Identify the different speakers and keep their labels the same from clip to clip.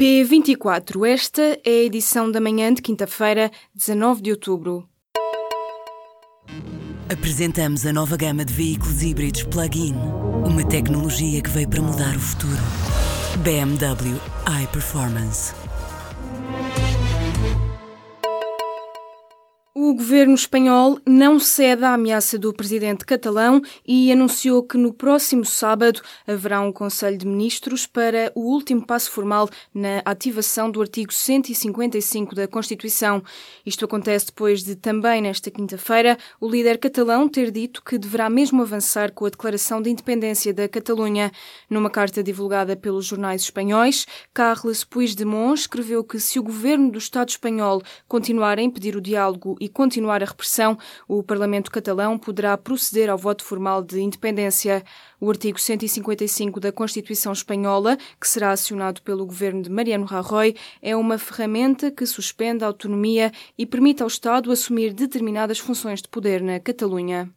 Speaker 1: P24, esta é a edição da manhã de quinta-feira, 19 de outubro.
Speaker 2: Apresentamos a nova gama de veículos híbridos plug-in. Uma tecnologia que veio para mudar o futuro. BMW iPerformance.
Speaker 1: O governo espanhol não cede à ameaça do presidente catalão e anunciou que no próximo sábado haverá um Conselho de Ministros para o último passo formal na ativação do artigo 155 da Constituição. Isto acontece depois de também nesta quinta-feira o líder catalão ter dito que deverá mesmo avançar com a declaração de independência da Catalunha. Numa carta divulgada pelos jornais espanhóis, Carles Puigdemont escreveu que se o governo do Estado espanhol continuar a impedir o diálogo e continuar a repressão, o Parlamento catalão poderá proceder ao voto formal de independência. O artigo 155 da Constituição Espanhola, que será acionado pelo governo de Mariano Rajoy, é uma ferramenta que suspende a autonomia e permite ao Estado assumir determinadas funções de poder na Catalunha.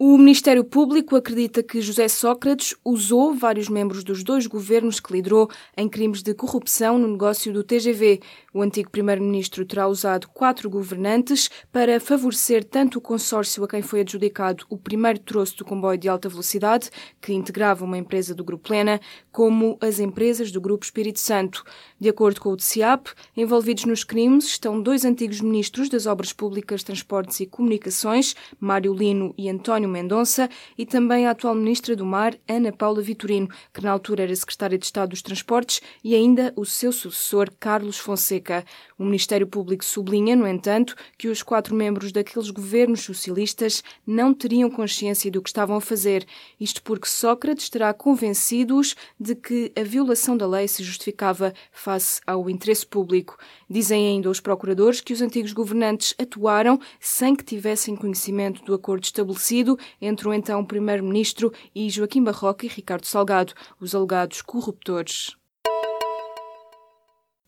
Speaker 1: O Ministério Público acredita que José Sócrates usou vários membros dos dois governos que liderou em crimes de corrupção no negócio do TGV. O antigo primeiro-ministro terá usado quatro governantes para favorecer tanto o consórcio a quem foi adjudicado o primeiro troço do comboio de alta velocidade, que integrava uma empresa do Grupo Plena, como as empresas do Grupo Espírito Santo. De acordo com o DCAP, envolvidos nos crimes estão dois antigos ministros das Obras Públicas, Transportes e Comunicações, Mário Lino e António Mendonça e também a atual Ministra do Mar, Ana Paula Vitorino, que na altura era Secretária de Estado dos Transportes, e ainda o seu sucessor, Carlos Fonseca. O Ministério Público sublinha, no entanto, que os quatro membros daqueles governos socialistas não teriam consciência do que estavam a fazer, isto porque Sócrates terá convencido-os de que a violação da lei se justificava face ao interesse público. Dizem ainda os procuradores que os antigos governantes atuaram sem que tivessem conhecimento do acordo estabelecido entre o então Primeiro-Ministro e Joaquim Barroca e Ricardo Salgado, os alegados corruptores.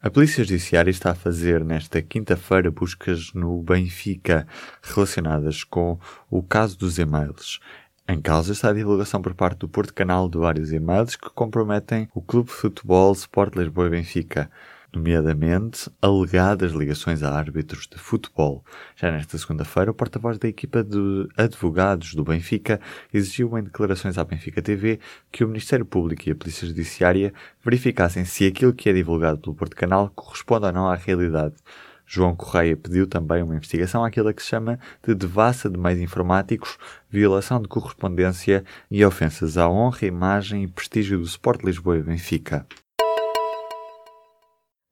Speaker 3: A Polícia Judiciária está a fazer nesta quinta-feira buscas no Benfica relacionadas com o caso dos e-mails. Em causa está a divulgação por parte do Porto Canal de vários e-mails que comprometem o Clube de Futebol Sport Lisboa e Benfica nomeadamente alegadas ligações a árbitros de futebol. Já nesta segunda-feira, o porta-voz da equipa de advogados do Benfica exigiu em declarações à Benfica TV que o Ministério Público e a Polícia Judiciária verificassem se aquilo que é divulgado pelo Porto Canal corresponde ou não à realidade. João Correia pediu também uma investigação àquilo que se chama de devassa de meios informáticos, violação de correspondência e ofensas à honra, imagem e prestígio do Sport Lisboa e Benfica.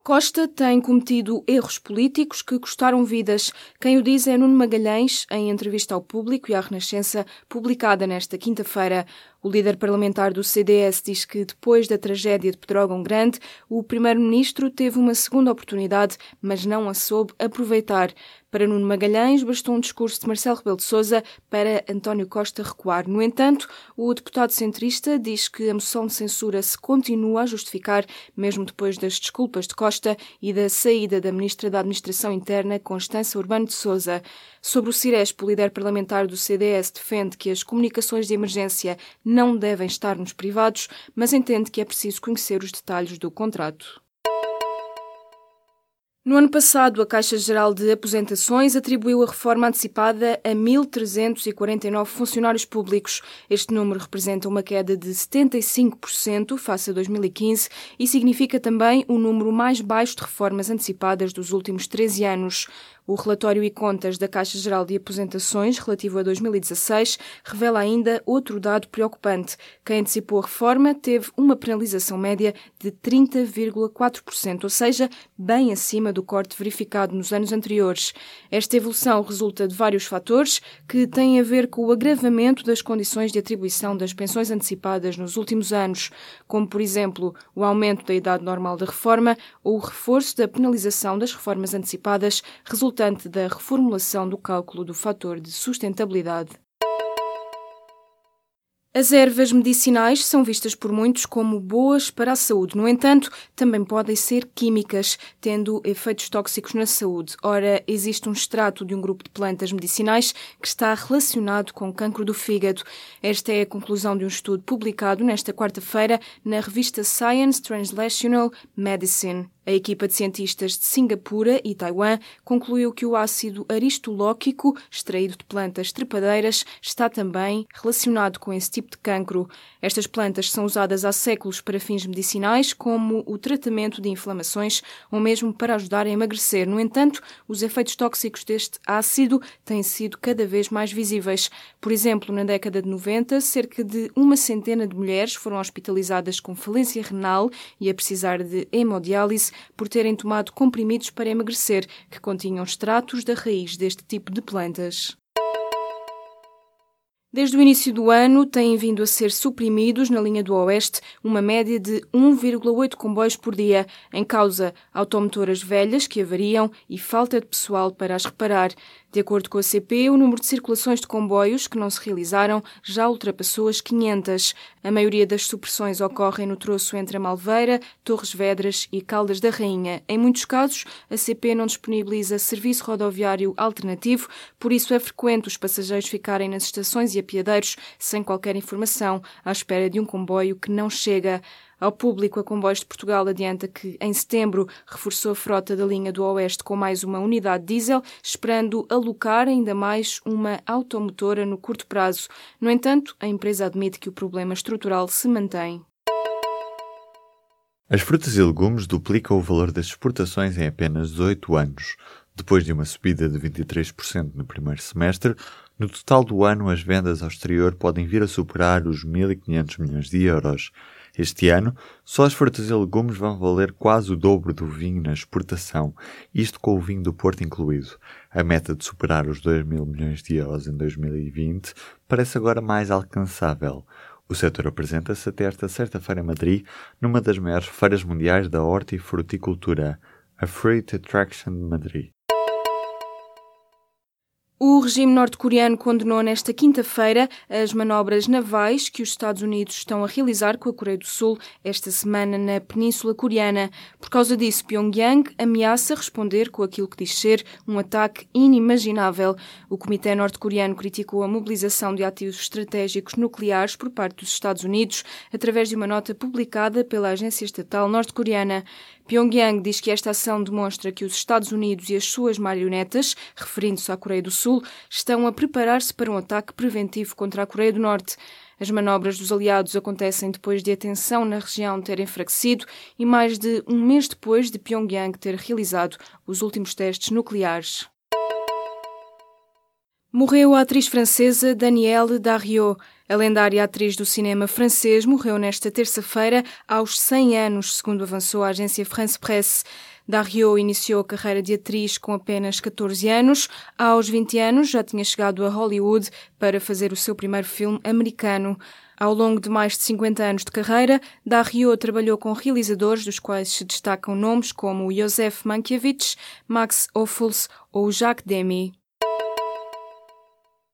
Speaker 1: Costa tem cometido erros políticos que custaram vidas. Quem o diz é Nuno Magalhães, em entrevista ao público e à Renascença, publicada nesta quinta-feira. O líder parlamentar do CDS diz que, depois da tragédia de Pedrógão Grande, o primeiro-ministro teve uma segunda oportunidade, mas não a soube aproveitar. Para Nuno Magalhães, bastou um discurso de Marcelo Rebelo de Sousa para António Costa recuar. No entanto, o deputado centrista diz que a moção de censura se continua a justificar, mesmo depois das desculpas de Costa e da saída da ministra da Administração Interna, Constança Urbano de Sousa. Sobre o Ciresp, o líder parlamentar do CDS defende que as comunicações de emergência não devem estar nos privados, mas entende que é preciso conhecer os detalhes do contrato. No ano passado, a Caixa Geral de Aposentações atribuiu a reforma antecipada a 1.349 funcionários públicos. Este número representa uma queda de 75% face a 2015 e significa também o número mais baixo de reformas antecipadas dos últimos 13 anos. O relatório e contas da Caixa Geral de Aposentações, relativo a 2016, revela ainda outro dado preocupante. Quem antecipou a reforma teve uma penalização média de 30,4%, ou seja, bem acima do corte verificado nos anos anteriores. Esta evolução resulta de vários fatores que têm a ver com o agravamento das condições de atribuição das pensões antecipadas nos últimos anos, como, por exemplo, o aumento da idade normal da reforma ou o reforço da penalização das reformas antecipadas, resultando da reformulação do cálculo do fator de sustentabilidade. As ervas medicinais são vistas por muitos como boas para a saúde. No entanto, também podem ser químicas, tendo efeitos tóxicos na saúde. Ora, existe um extrato de um grupo de plantas medicinais que está relacionado com cancro do fígado. Esta é a conclusão de um estudo publicado nesta quarta-feira na revista Science Translational Medicine. A equipa de cientistas de Singapura e Taiwan concluiu que o ácido aristolóquico, extraído de plantas trepadeiras, está também relacionado com esse tipo de cancro. Estas plantas são usadas há séculos para fins medicinais, como o tratamento de inflamações ou mesmo para ajudar a emagrecer. No entanto, os efeitos tóxicos deste ácido têm sido cada vez mais visíveis. Por exemplo, na década de 90, cerca de uma centena de mulheres foram hospitalizadas com falência renal e a precisar de hemodiálise por terem tomado comprimidos para emagrecer que continham extratos da raiz deste tipo de plantas. Desde o início do ano, têm vindo a ser suprimidos na linha do Oeste uma média de 1,8 comboios por dia, em causa automotoras velhas que avariam e falta de pessoal para as reparar. De acordo com a CP, o número de circulações de comboios que não se realizaram já ultrapassou as 500. A maioria das supressões ocorrem no troço entre a Malveira, Torres Vedras e Caldas da Rainha. Em muitos casos, a CP não disponibiliza serviço rodoviário alternativo, por isso é frequente os passageiros ficarem nas estações e apiadeiros sem qualquer informação, à espera de um comboio que não chega. Ao público, a Comboios de Portugal adianta que, em setembro, reforçou a frota da linha do Oeste com mais uma unidade diesel, esperando alocar ainda mais uma automotora no curto prazo. No entanto, a empresa admite que o problema estrutural se mantém.
Speaker 3: As frutas e legumes duplicam o valor das exportações em apenas 18 anos. Depois de uma subida de 23% no primeiro semestre, no total do ano as vendas ao exterior podem vir a superar os 1.500 milhões de euros. Este ano, só as frutas e legumes vão valer quase o dobro do vinho na exportação, isto com o vinho do Porto incluído. A meta de superar os 2 mil milhões de euros em 2020 parece agora mais alcançável. O setor apresenta-se até esta sexta-feira em Madrid, numa das maiores feiras mundiais da horta e fruticultura, a Fruit Attraction de Madrid.
Speaker 1: O regime norte-coreano condenou nesta quinta-feira as manobras navais que os Estados Unidos estão a realizar com a Coreia do Sul esta semana na Península Coreana. Por causa disso, Pyongyang ameaça responder com aquilo que diz ser um ataque inimaginável. O Comitê norte-coreano criticou a mobilização de ativos estratégicos nucleares por parte dos Estados Unidos através de uma nota publicada pela agência estatal norte-coreana. Pyongyang diz que esta ação demonstra que os Estados Unidos e as suas marionetas, referindo-se à Coreia do Sul, estão a preparar-se para um ataque preventivo contra a Coreia do Norte. As manobras dos aliados acontecem depois de a tensão na região ter enfraquecido e mais de um mês depois de Pyongyang ter realizado os últimos testes nucleares. Morreu a atriz francesa Danielle Darriot. A lendária atriz do cinema francês morreu nesta terça-feira aos 100 anos, segundo avançou a agência France Presse. Darriot iniciou a carreira de atriz com apenas 14 anos. Aos 20 anos já tinha chegado a Hollywood para fazer o seu primeiro filme americano. Ao longo de mais de 50 anos de carreira, Darriot trabalhou com realizadores dos quais se destacam nomes como Joseph Mankiewicz, Max Ophuls ou Jacques Demy.